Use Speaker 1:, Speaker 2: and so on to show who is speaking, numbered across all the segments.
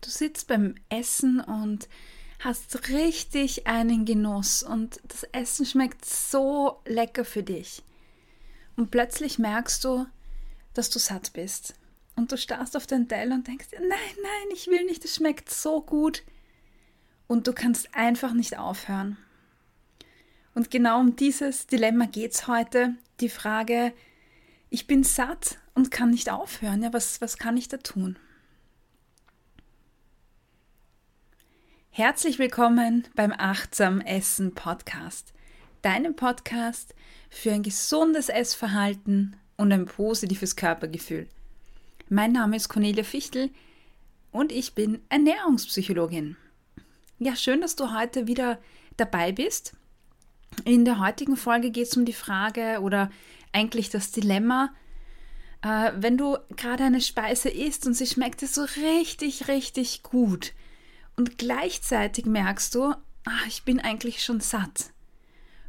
Speaker 1: Du sitzt beim Essen und hast richtig einen Genuss und das Essen schmeckt so lecker für dich. Und plötzlich merkst du, dass du satt bist. Und du starrst auf den Teller und denkst, nein, nein, ich will nicht, es schmeckt so gut. Und du kannst einfach nicht aufhören. Und genau um dieses Dilemma geht es heute. Die Frage, ich bin satt und kann nicht aufhören. Ja, was, was kann ich da tun? Herzlich willkommen beim Achtsam Essen Podcast, deinem Podcast für ein gesundes Essverhalten und ein positives Körpergefühl. Mein Name ist Cornelia Fichtel und ich bin Ernährungspsychologin. Ja, schön, dass du heute wieder dabei bist. In der heutigen Folge geht es um die Frage oder eigentlich das Dilemma, äh, wenn du gerade eine Speise isst und sie schmeckt dir so richtig, richtig gut – und gleichzeitig merkst du, ach, ich bin eigentlich schon satt.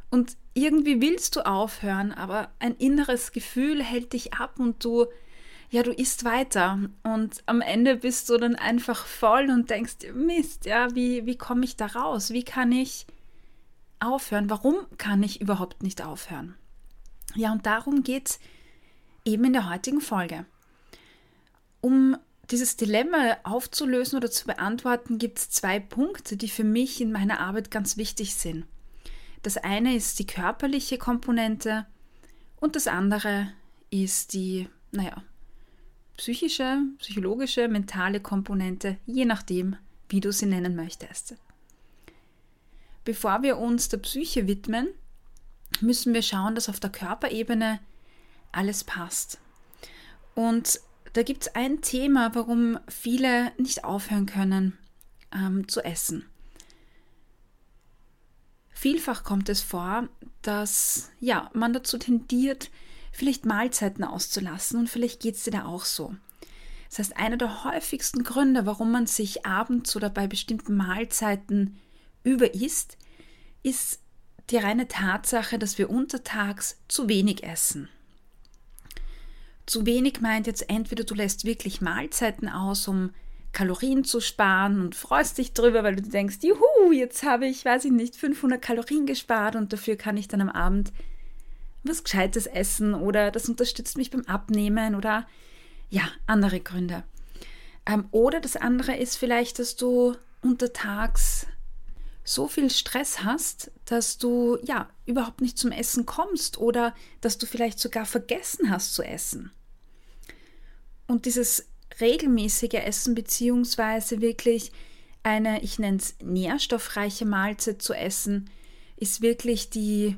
Speaker 1: Und irgendwie willst du aufhören, aber ein inneres Gefühl hält dich ab und du, ja, du isst weiter. Und am Ende bist du dann einfach voll und denkst, Mist, ja, wie, wie komme ich da raus? Wie kann ich aufhören? Warum kann ich überhaupt nicht aufhören? Ja, und darum geht es eben in der heutigen Folge. Um dieses Dilemma aufzulösen oder zu beantworten, gibt es zwei Punkte, die für mich in meiner Arbeit ganz wichtig sind. Das eine ist die körperliche Komponente und das andere ist die, naja, psychische, psychologische, mentale Komponente, je nachdem, wie du sie nennen möchtest. Bevor wir uns der Psyche widmen, müssen wir schauen, dass auf der Körperebene alles passt. Und da gibt es ein Thema, warum viele nicht aufhören können ähm, zu essen. Vielfach kommt es vor, dass ja, man dazu tendiert, vielleicht Mahlzeiten auszulassen und vielleicht geht es dir da auch so. Das heißt, einer der häufigsten Gründe, warum man sich abends oder bei bestimmten Mahlzeiten überisst, ist die reine Tatsache, dass wir untertags zu wenig essen. Zu wenig meint jetzt entweder du lässt wirklich Mahlzeiten aus, um Kalorien zu sparen und freust dich drüber, weil du denkst, juhu, jetzt habe ich, weiß ich nicht, 500 Kalorien gespart und dafür kann ich dann am Abend was Gescheites essen oder das unterstützt mich beim Abnehmen oder ja, andere Gründe. Ähm, oder das andere ist vielleicht, dass du untertags so viel Stress hast, dass du ja überhaupt nicht zum Essen kommst oder dass du vielleicht sogar vergessen hast zu essen. Und dieses regelmäßige Essen beziehungsweise wirklich eine, ich nenne es nährstoffreiche Mahlzeit zu essen, ist wirklich die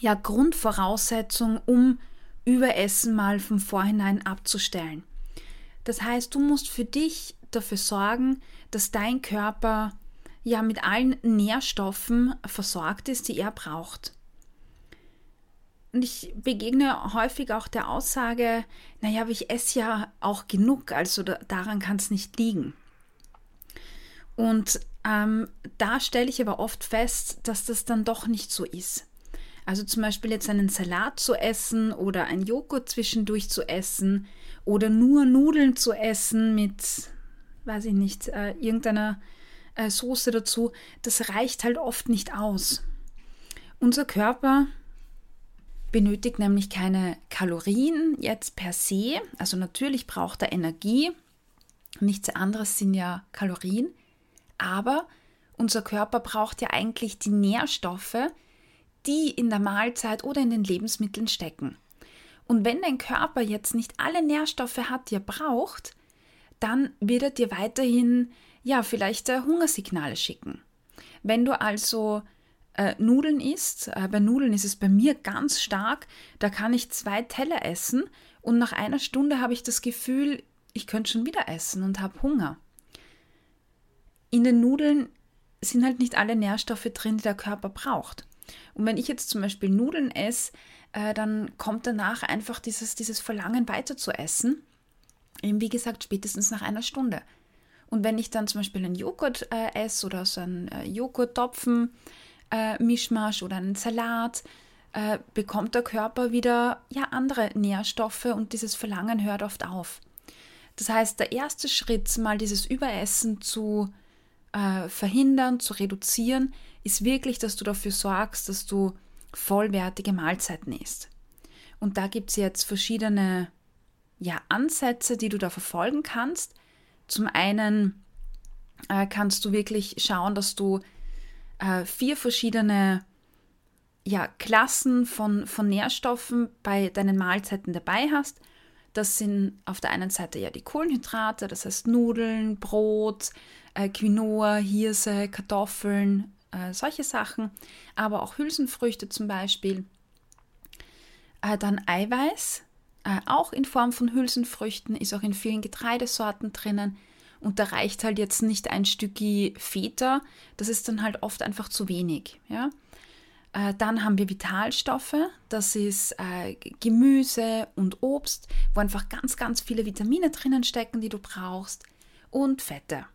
Speaker 1: ja, Grundvoraussetzung, um Überessen mal von vorhinein abzustellen. Das heißt, du musst für dich dafür sorgen, dass dein Körper ja mit allen Nährstoffen versorgt ist, die er braucht. Und ich begegne häufig auch der Aussage, naja, aber ich esse ja auch genug, also daran kann es nicht liegen. Und ähm, da stelle ich aber oft fest, dass das dann doch nicht so ist. Also zum Beispiel jetzt einen Salat zu essen oder ein Joghurt zwischendurch zu essen oder nur Nudeln zu essen mit, weiß ich nicht, äh, irgendeiner äh, Soße dazu, das reicht halt oft nicht aus. Unser Körper benötigt nämlich keine Kalorien jetzt per se, also natürlich braucht er Energie, nichts anderes sind ja Kalorien, aber unser Körper braucht ja eigentlich die Nährstoffe, die in der Mahlzeit oder in den Lebensmitteln stecken. Und wenn dein Körper jetzt nicht alle Nährstoffe hat, die er braucht, dann wird er dir weiterhin ja, vielleicht äh, Hungersignale schicken. Wenn du also äh, Nudeln isst, äh, bei Nudeln ist es bei mir ganz stark, da kann ich zwei Teller essen und nach einer Stunde habe ich das Gefühl, ich könnte schon wieder essen und habe Hunger. In den Nudeln sind halt nicht alle Nährstoffe drin, die der Körper braucht. Und wenn ich jetzt zum Beispiel Nudeln esse, äh, dann kommt danach einfach dieses, dieses Verlangen weiter zu essen. Eben wie gesagt, spätestens nach einer Stunde. Und wenn ich dann zum Beispiel einen Joghurt äh, esse oder so einen äh, Joghurttopfen, äh, Mischmasch oder einen Salat, äh, bekommt der Körper wieder ja andere Nährstoffe und dieses Verlangen hört oft auf. Das heißt, der erste Schritt, mal dieses Überessen zu äh, verhindern, zu reduzieren, ist wirklich, dass du dafür sorgst, dass du vollwertige Mahlzeiten isst. Und da gibt es jetzt verschiedene ja, Ansätze, die du da verfolgen kannst. Zum einen äh, kannst du wirklich schauen, dass du äh, vier verschiedene ja, Klassen von, von Nährstoffen bei deinen Mahlzeiten dabei hast. Das sind auf der einen Seite ja die Kohlenhydrate, das heißt Nudeln, Brot, äh, Quinoa, Hirse, Kartoffeln, äh, solche Sachen, aber auch Hülsenfrüchte zum Beispiel. Äh, dann Eiweiß, äh, auch in Form von Hülsenfrüchten, ist auch in vielen Getreidesorten drinnen. Und da reicht halt jetzt nicht ein Stücki Feta, das ist dann halt oft einfach zu wenig. Ja? Äh, dann haben wir Vitalstoffe, das ist äh, Gemüse und Obst, wo einfach ganz, ganz viele Vitamine drinnen stecken, die du brauchst. Und Fette.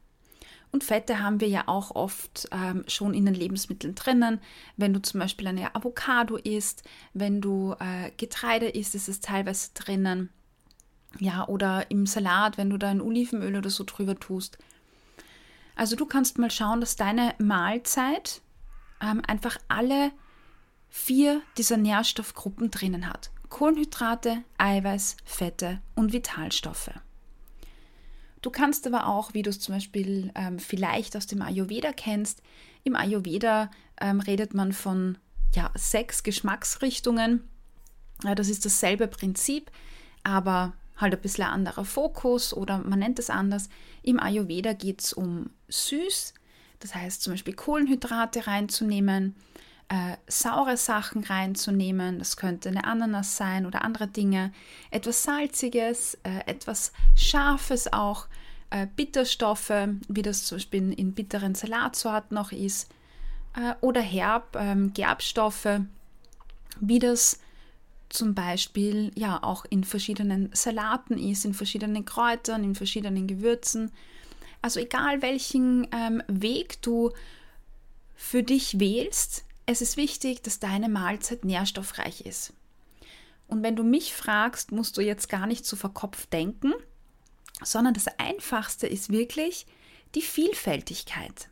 Speaker 1: Und Fette haben wir ja auch oft ähm, schon in den Lebensmitteln drinnen. Wenn du zum Beispiel eine Avocado isst, wenn du äh, Getreide isst, ist es teilweise drinnen. Ja, oder im Salat, wenn du da ein Olivenöl oder so drüber tust. Also du kannst mal schauen, dass deine Mahlzeit ähm, einfach alle vier dieser Nährstoffgruppen drinnen hat. Kohlenhydrate, Eiweiß, Fette und Vitalstoffe. Du kannst aber auch, wie du es zum Beispiel ähm, vielleicht aus dem Ayurveda kennst, im Ayurveda ähm, redet man von ja, sechs Geschmacksrichtungen. Ja, das ist dasselbe Prinzip, aber halt ein bisschen ein anderer Fokus oder man nennt es anders. Im Ayurveda geht es um süß, das heißt zum Beispiel Kohlenhydrate reinzunehmen, äh, saure Sachen reinzunehmen, das könnte eine Ananas sein oder andere Dinge, etwas Salziges, äh, etwas Scharfes auch, äh, Bitterstoffe, wie das zum Beispiel in bitteren Salatsorten noch ist, äh, oder Herb, ähm, Gerbstoffe, wie das zum Beispiel ja auch in verschiedenen Salaten ist, in verschiedenen Kräutern, in verschiedenen Gewürzen. Also egal welchen ähm, Weg du für dich wählst, es ist wichtig, dass deine Mahlzeit nährstoffreich ist. Und wenn du mich fragst, musst du jetzt gar nicht zu verkopft denken, sondern das Einfachste ist wirklich die Vielfältigkeit.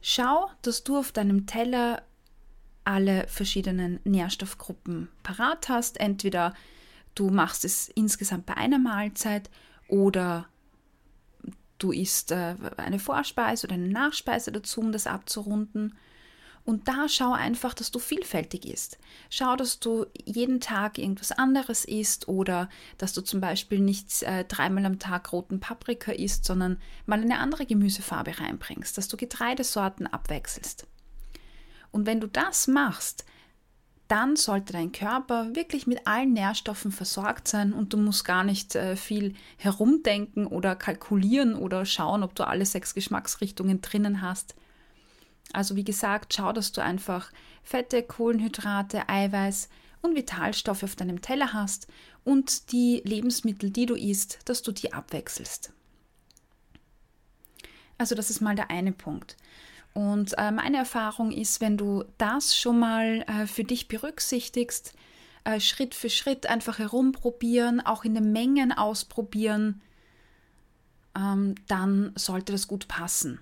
Speaker 1: Schau, dass du auf deinem Teller alle verschiedenen Nährstoffgruppen parat hast. Entweder du machst es insgesamt bei einer Mahlzeit oder du isst äh, eine Vorspeise oder eine Nachspeise dazu, um das abzurunden. Und da schau einfach, dass du vielfältig isst. Schau, dass du jeden Tag irgendwas anderes isst oder dass du zum Beispiel nicht äh, dreimal am Tag roten Paprika isst, sondern mal eine andere Gemüsefarbe reinbringst, dass du Getreidesorten abwechselst. Und wenn du das machst, dann sollte dein Körper wirklich mit allen Nährstoffen versorgt sein und du musst gar nicht äh, viel herumdenken oder kalkulieren oder schauen, ob du alle sechs Geschmacksrichtungen drinnen hast. Also wie gesagt, schau, dass du einfach Fette, Kohlenhydrate, Eiweiß und Vitalstoffe auf deinem Teller hast und die Lebensmittel, die du isst, dass du die abwechselst. Also das ist mal der eine Punkt. Und äh, meine Erfahrung ist, wenn du das schon mal äh, für dich berücksichtigst, äh, Schritt für Schritt einfach herumprobieren, auch in den Mengen ausprobieren, ähm, dann sollte das gut passen.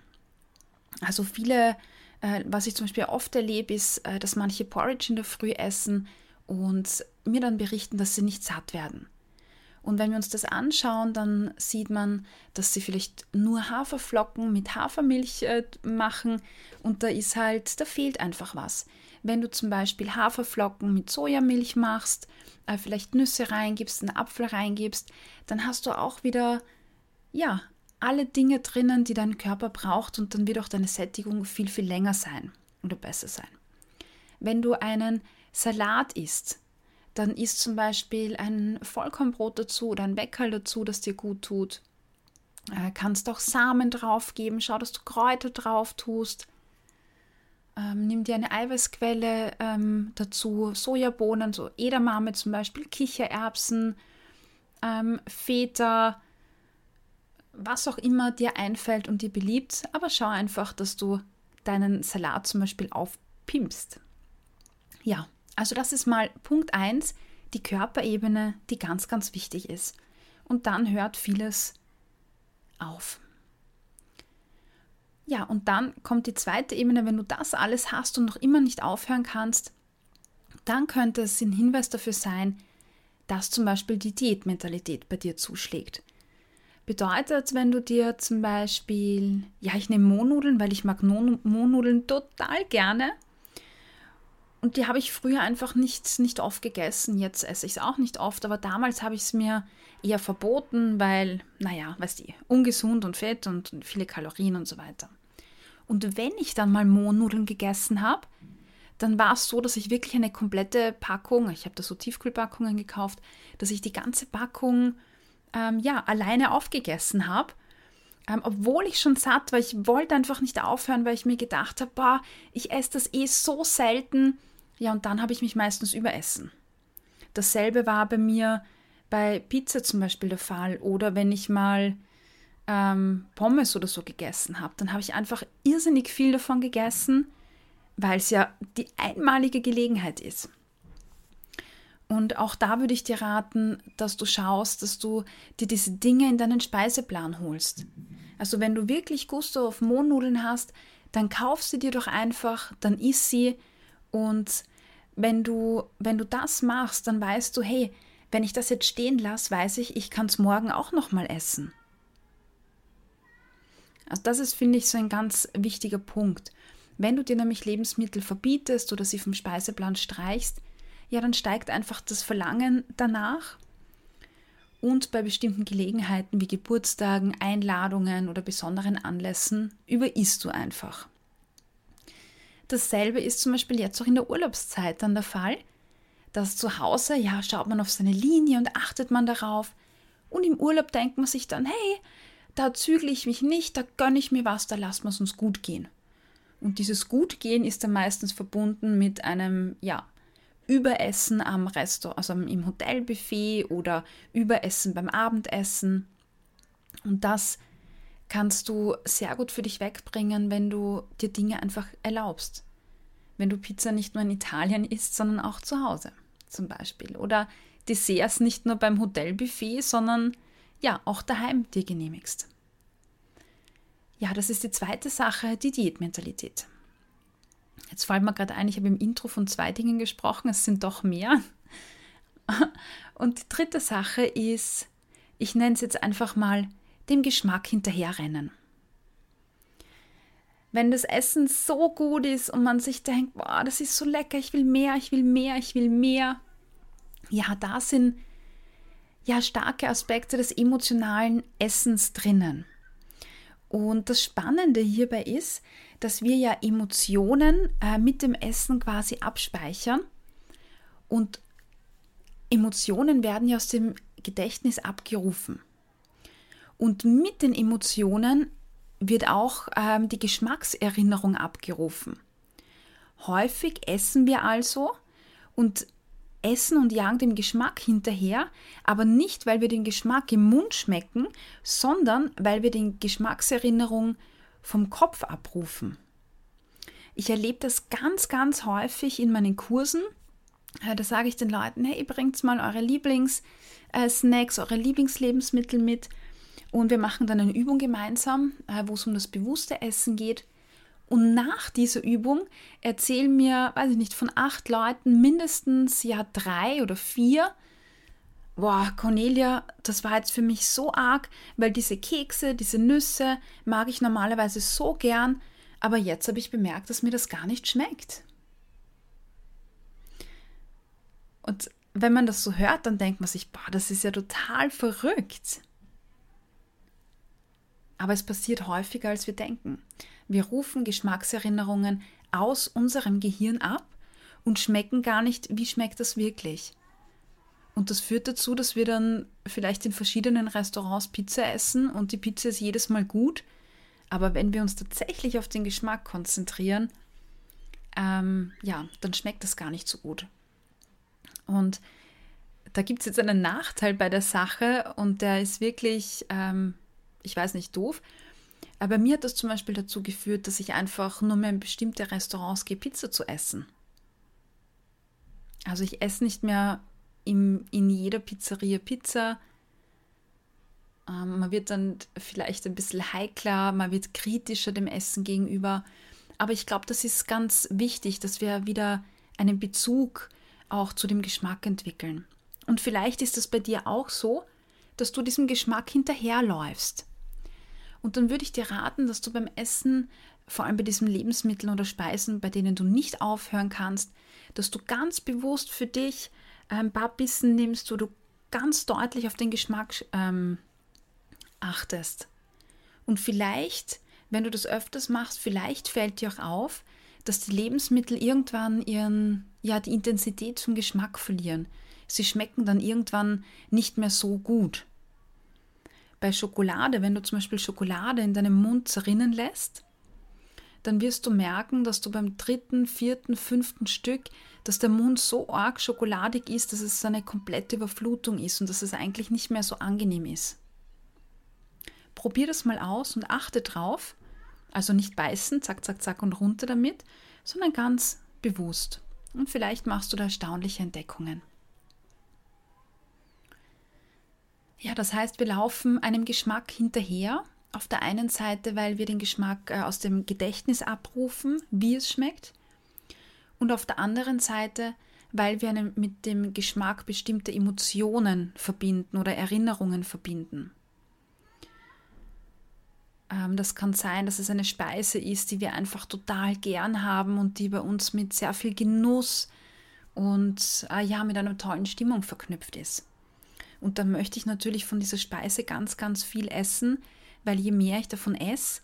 Speaker 1: Also viele äh, was ich zum Beispiel oft erlebe, ist, äh, dass manche Porridge in der Früh essen und mir dann berichten, dass sie nicht satt werden. Und wenn wir uns das anschauen, dann sieht man, dass sie vielleicht nur Haferflocken mit Hafermilch äh, machen und da ist halt, da fehlt einfach was. Wenn du zum Beispiel Haferflocken mit Sojamilch machst, äh, vielleicht Nüsse reingibst, einen Apfel reingibst, dann hast du auch wieder, ja, alle Dinge drinnen, die dein Körper braucht und dann wird auch deine Sättigung viel, viel länger sein oder besser sein. Wenn du einen Salat isst, dann isst zum Beispiel ein Vollkornbrot dazu oder ein Weckerl dazu, das dir gut tut. Äh, kannst auch Samen drauf geben, schau, dass du Kräuter drauf tust. Ähm, nimm dir eine Eiweißquelle ähm, dazu, Sojabohnen, so Edamame zum Beispiel, Kichererbsen, ähm, Feta, was auch immer dir einfällt und dir beliebt, aber schau einfach, dass du deinen Salat zum Beispiel aufpimpst. Ja, also das ist mal Punkt 1, die Körperebene, die ganz, ganz wichtig ist. und dann hört vieles auf. Ja, und dann kommt die zweite Ebene, wenn du das alles hast und noch immer nicht aufhören kannst, dann könnte es ein Hinweis dafür sein, dass zum Beispiel die Diätmentalität bei dir zuschlägt. Bedeutet, wenn du dir zum Beispiel, ja, ich nehme Mohnnudeln, weil ich mag Mohnnudeln total gerne. Und die habe ich früher einfach nicht, nicht oft gegessen. Jetzt esse ich es auch nicht oft, aber damals habe ich es mir eher verboten, weil, naja, weißt du, ungesund und fett und viele Kalorien und so weiter. Und wenn ich dann mal Mohnnudeln gegessen habe, dann war es so, dass ich wirklich eine komplette Packung, ich habe da so Tiefkühlpackungen gekauft, dass ich die ganze Packung ähm, ja, alleine aufgegessen habe. Ähm, obwohl ich schon satt war, ich wollte einfach nicht aufhören, weil ich mir gedacht habe, boah, ich esse das eh so selten. Ja, und dann habe ich mich meistens überessen. Dasselbe war bei mir bei Pizza zum Beispiel der Fall oder wenn ich mal ähm, Pommes oder so gegessen habe, dann habe ich einfach irrsinnig viel davon gegessen, weil es ja die einmalige Gelegenheit ist. Und auch da würde ich dir raten, dass du schaust, dass du dir diese Dinge in deinen Speiseplan holst. Also wenn du wirklich Gusto auf Mohnnudeln hast, dann kauf sie dir doch einfach, dann isst sie und wenn du, wenn du das machst, dann weißt du, hey, wenn ich das jetzt stehen lasse, weiß ich, ich kann es morgen auch nochmal essen. Also das ist, finde ich, so ein ganz wichtiger Punkt. Wenn du dir nämlich Lebensmittel verbietest oder sie vom Speiseplan streichst, ja, dann steigt einfach das Verlangen danach. Und bei bestimmten Gelegenheiten wie Geburtstagen, Einladungen oder besonderen Anlässen überisst du einfach. Dasselbe ist zum Beispiel jetzt auch in der Urlaubszeit dann der Fall, dass zu Hause, ja, schaut man auf seine Linie und achtet man darauf. Und im Urlaub denkt man sich dann, hey, da zügle ich mich nicht, da gönne ich mir was, da lassen wir es uns gut gehen. Und dieses Gutgehen ist dann meistens verbunden mit einem, ja, Überessen am Restaurant, also im Hotelbuffet oder Überessen beim Abendessen. Und das kannst du sehr gut für dich wegbringen, wenn du dir Dinge einfach erlaubst. Wenn du Pizza nicht nur in Italien isst, sondern auch zu Hause zum Beispiel. Oder Desserts nicht nur beim Hotelbuffet, sondern ja, auch daheim dir genehmigst. Ja, das ist die zweite Sache, die Diätmentalität. Jetzt fällt mir gerade ein, ich habe im Intro von zwei Dingen gesprochen, es sind doch mehr. Und die dritte Sache ist, ich nenne es jetzt einfach mal, dem Geschmack hinterherrennen. Wenn das Essen so gut ist und man sich denkt, boah, das ist so lecker, ich will mehr, ich will mehr, ich will mehr. Ja, da sind ja starke Aspekte des emotionalen Essens drinnen. Und das Spannende hierbei ist, dass wir ja Emotionen äh, mit dem Essen quasi abspeichern und Emotionen werden ja aus dem Gedächtnis abgerufen. Und mit den Emotionen wird auch ähm, die Geschmackserinnerung abgerufen. Häufig essen wir also und essen und jagen dem Geschmack hinterher, aber nicht, weil wir den Geschmack im Mund schmecken, sondern weil wir die Geschmackserinnerung vom Kopf abrufen. Ich erlebe das ganz, ganz häufig in meinen Kursen. Äh, da sage ich den Leuten, hey, bringt mal eure Lieblingssnacks, eure Lieblingslebensmittel mit und wir machen dann eine Übung gemeinsam, äh, wo es um das bewusste Essen geht. Und nach dieser Übung erzählen mir, weiß ich nicht, von acht Leuten mindestens ja drei oder vier, boah, Cornelia, das war jetzt für mich so arg, weil diese Kekse, diese Nüsse mag ich normalerweise so gern, aber jetzt habe ich bemerkt, dass mir das gar nicht schmeckt. Und wenn man das so hört, dann denkt man sich, boah, das ist ja total verrückt. Aber es passiert häufiger, als wir denken. Wir rufen Geschmackserinnerungen aus unserem Gehirn ab und schmecken gar nicht, wie schmeckt das wirklich. Und das führt dazu, dass wir dann vielleicht in verschiedenen Restaurants Pizza essen und die Pizza ist jedes Mal gut. Aber wenn wir uns tatsächlich auf den Geschmack konzentrieren, ähm, ja, dann schmeckt das gar nicht so gut. Und da gibt es jetzt einen Nachteil bei der Sache und der ist wirklich, ähm, ich weiß nicht, doof. Aber mir hat das zum Beispiel dazu geführt, dass ich einfach nur mehr in bestimmte Restaurants gehe, Pizza zu essen. Also ich esse nicht mehr im, in jeder Pizzeria Pizza. Ähm, man wird dann vielleicht ein bisschen heikler, man wird kritischer dem Essen gegenüber. Aber ich glaube, das ist ganz wichtig, dass wir wieder einen Bezug auch zu dem Geschmack entwickeln. Und vielleicht ist es bei dir auch so, dass du diesem Geschmack hinterherläufst. Und dann würde ich dir raten, dass du beim Essen, vor allem bei diesen Lebensmitteln oder Speisen, bei denen du nicht aufhören kannst, dass du ganz bewusst für dich ein paar Bissen nimmst, wo du ganz deutlich auf den Geschmack ähm, achtest. Und vielleicht, wenn du das öfters machst, vielleicht fällt dir auch auf, dass die Lebensmittel irgendwann ihren, ja, die Intensität zum Geschmack verlieren. Sie schmecken dann irgendwann nicht mehr so gut. Bei Schokolade, wenn du zum Beispiel Schokolade in deinem Mund zerrinnen lässt, dann wirst du merken, dass du beim dritten, vierten, fünften Stück, dass der Mund so arg schokoladig ist, dass es eine komplette Überflutung ist und dass es eigentlich nicht mehr so angenehm ist. Probier das mal aus und achte drauf. Also nicht beißen, zack, zack, zack und runter damit, sondern ganz bewusst. Und vielleicht machst du da erstaunliche Entdeckungen. Ja, das heißt, wir laufen einem Geschmack hinterher. Auf der einen Seite, weil wir den Geschmack äh, aus dem Gedächtnis abrufen, wie es schmeckt. Und auf der anderen Seite, weil wir mit dem Geschmack bestimmte Emotionen verbinden oder Erinnerungen verbinden. Ähm, das kann sein, dass es eine Speise ist, die wir einfach total gern haben und die bei uns mit sehr viel Genuss und äh, ja, mit einer tollen Stimmung verknüpft ist. Und dann möchte ich natürlich von dieser Speise ganz, ganz viel essen, weil je mehr ich davon esse,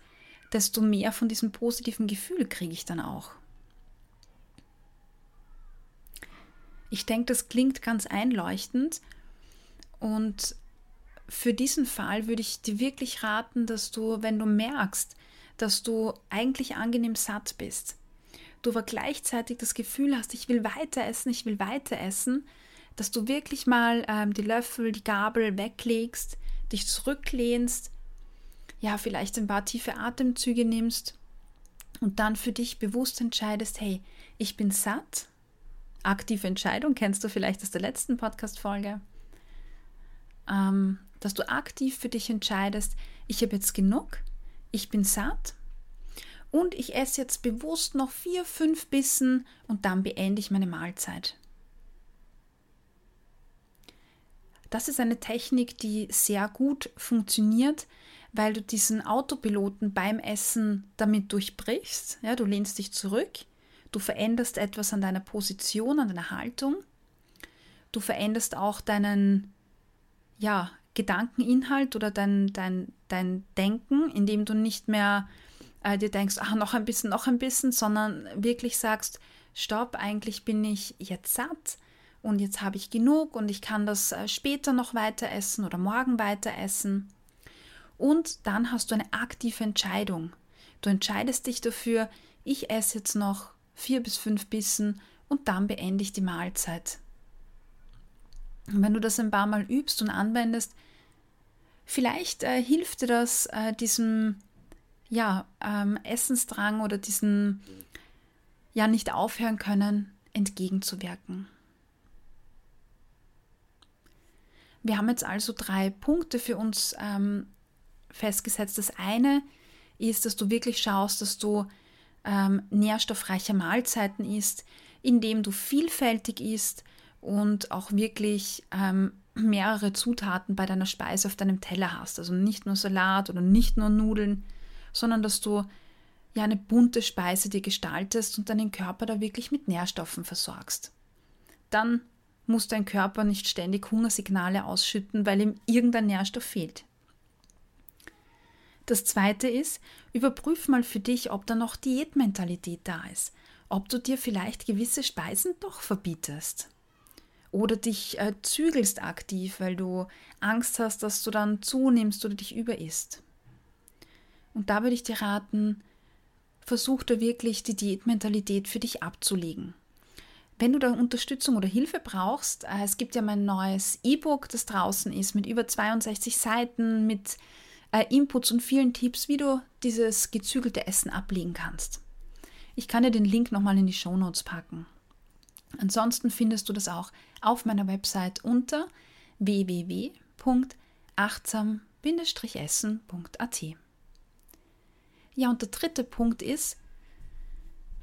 Speaker 1: desto mehr von diesem positiven Gefühl kriege ich dann auch. Ich denke, das klingt ganz einleuchtend und für diesen Fall würde ich dir wirklich raten, dass du, wenn du merkst, dass du eigentlich angenehm satt bist, du aber gleichzeitig das Gefühl hast, ich will weiter essen, ich will weiter essen, dass du wirklich mal ähm, die Löffel, die Gabel weglegst, dich zurücklehnst, ja, vielleicht ein paar tiefe Atemzüge nimmst und dann für dich bewusst entscheidest, hey, ich bin satt. Aktive Entscheidung kennst du vielleicht aus der letzten Podcast-Folge. Ähm, dass du aktiv für dich entscheidest, ich habe jetzt genug, ich bin satt und ich esse jetzt bewusst noch vier, fünf Bissen und dann beende ich meine Mahlzeit. Das ist eine Technik, die sehr gut funktioniert, weil du diesen Autopiloten beim Essen damit durchbrichst. Ja, du lehnst dich zurück, du veränderst etwas an deiner Position, an deiner Haltung. Du veränderst auch deinen ja, Gedankeninhalt oder dein, dein, dein Denken, indem du nicht mehr äh, dir denkst, ach, noch ein bisschen, noch ein bisschen, sondern wirklich sagst, stopp, eigentlich bin ich jetzt satt und jetzt habe ich genug und ich kann das äh, später noch weiter essen oder morgen weiter essen. Und dann hast du eine aktive Entscheidung. Du entscheidest dich dafür, ich esse jetzt noch vier bis fünf Bissen und dann beende ich die Mahlzeit. Und wenn du das ein paar Mal übst und anwendest, vielleicht äh, hilft dir das, äh, diesem ja, ähm, Essensdrang oder diesem ja nicht aufhören können entgegenzuwirken. Wir haben jetzt also drei Punkte für uns ähm, festgesetzt. Das eine ist, dass du wirklich schaust, dass du ähm, nährstoffreiche Mahlzeiten isst, indem du vielfältig isst und auch wirklich ähm, mehrere Zutaten bei deiner Speise auf deinem Teller hast. Also nicht nur Salat oder nicht nur Nudeln, sondern dass du ja eine bunte Speise dir gestaltest und deinen Körper da wirklich mit Nährstoffen versorgst. Dann muss dein Körper nicht ständig Hungersignale ausschütten, weil ihm irgendein Nährstoff fehlt. Das zweite ist, überprüf mal für dich, ob da noch Diätmentalität da ist, ob du dir vielleicht gewisse Speisen doch verbietest oder dich äh, zügelst aktiv, weil du Angst hast, dass du dann zunimmst oder dich überisst. Und da würde ich dir raten, versuch da wirklich die Diätmentalität für dich abzulegen. Wenn du da Unterstützung oder Hilfe brauchst, äh, es gibt ja mein neues E-Book, das draußen ist, mit über 62 Seiten, mit äh, Inputs und vielen Tipps, wie du dieses gezügelte Essen ablegen kannst. Ich kann dir den Link nochmal in die Show Notes packen. Ansonsten findest du das auch auf meiner Website unter www.achtsam essen.at. Ja, und der dritte Punkt ist,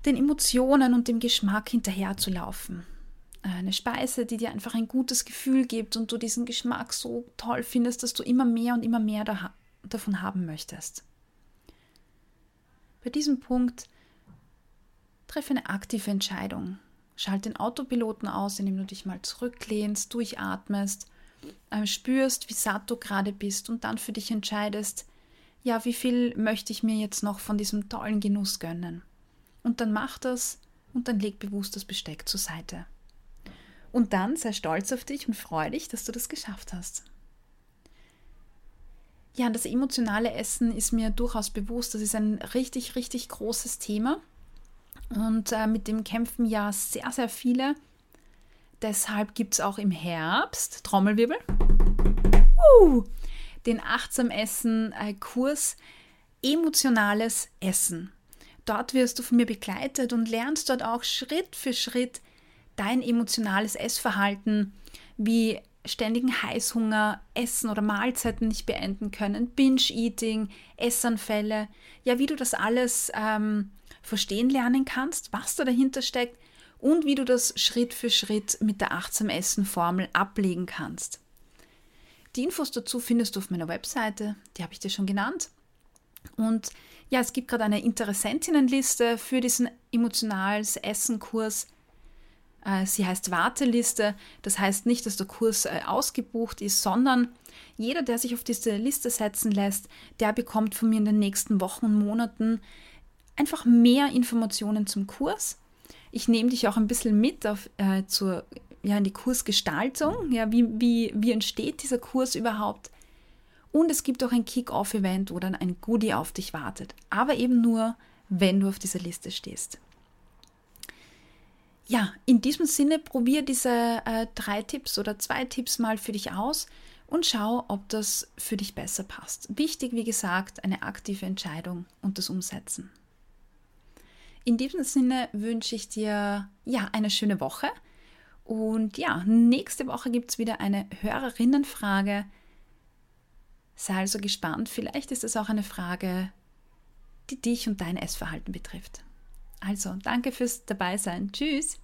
Speaker 1: den Emotionen und dem Geschmack hinterherzulaufen. Eine Speise, die dir einfach ein gutes Gefühl gibt und du diesen Geschmack so toll findest, dass du immer mehr und immer mehr da, davon haben möchtest. Bei diesem Punkt treffe eine aktive Entscheidung. Schalte den Autopiloten aus, indem du dich mal zurücklehnst, durchatmest, äh, spürst, wie satt du gerade bist und dann für dich entscheidest, ja, wie viel möchte ich mir jetzt noch von diesem tollen Genuss gönnen? Und dann mach das und dann leg bewusst das Besteck zur Seite. Und dann sei stolz auf dich und freu dich, dass du das geschafft hast. Ja, das emotionale Essen ist mir durchaus bewusst. Das ist ein richtig, richtig großes Thema. Und äh, mit dem kämpfen ja sehr, sehr viele. Deshalb gibt es auch im Herbst, Trommelwirbel, uh, den Achtsam Essen-Kurs äh, Emotionales Essen. Dort wirst du von mir begleitet und lernst dort auch Schritt für Schritt dein emotionales Essverhalten, wie ständigen Heißhunger, Essen oder Mahlzeiten nicht beenden können, Binge-Eating, Essanfälle, ja, wie du das alles ähm, verstehen lernen kannst, was da dahinter steckt und wie du das Schritt für Schritt mit der Achtsam Essen-Formel ablegen kannst. Die Infos dazu findest du auf meiner Webseite, die habe ich dir schon genannt. Und ja, es gibt gerade eine Interessentinnenliste für diesen emotionales Essen-Kurs. Äh, sie heißt Warteliste. Das heißt nicht, dass der Kurs äh, ausgebucht ist, sondern jeder, der sich auf diese Liste setzen lässt, der bekommt von mir in den nächsten Wochen und Monaten einfach mehr Informationen zum Kurs. Ich nehme dich auch ein bisschen mit auf, äh, zur, ja, in die Kursgestaltung. Ja, wie, wie, wie entsteht dieser Kurs überhaupt? Und es gibt auch ein Kick-Off-Event, wo dann ein Goodie auf dich wartet. Aber eben nur, wenn du auf dieser Liste stehst. Ja, in diesem Sinne probier diese äh, drei Tipps oder zwei Tipps mal für dich aus und schau, ob das für dich besser passt. Wichtig, wie gesagt, eine aktive Entscheidung und das Umsetzen. In diesem Sinne wünsche ich dir ja eine schöne Woche. Und ja, nächste Woche gibt es wieder eine Hörerinnenfrage. Sei also gespannt, vielleicht ist es auch eine Frage, die dich und dein Essverhalten betrifft. Also, danke fürs Dabeisein. Tschüss.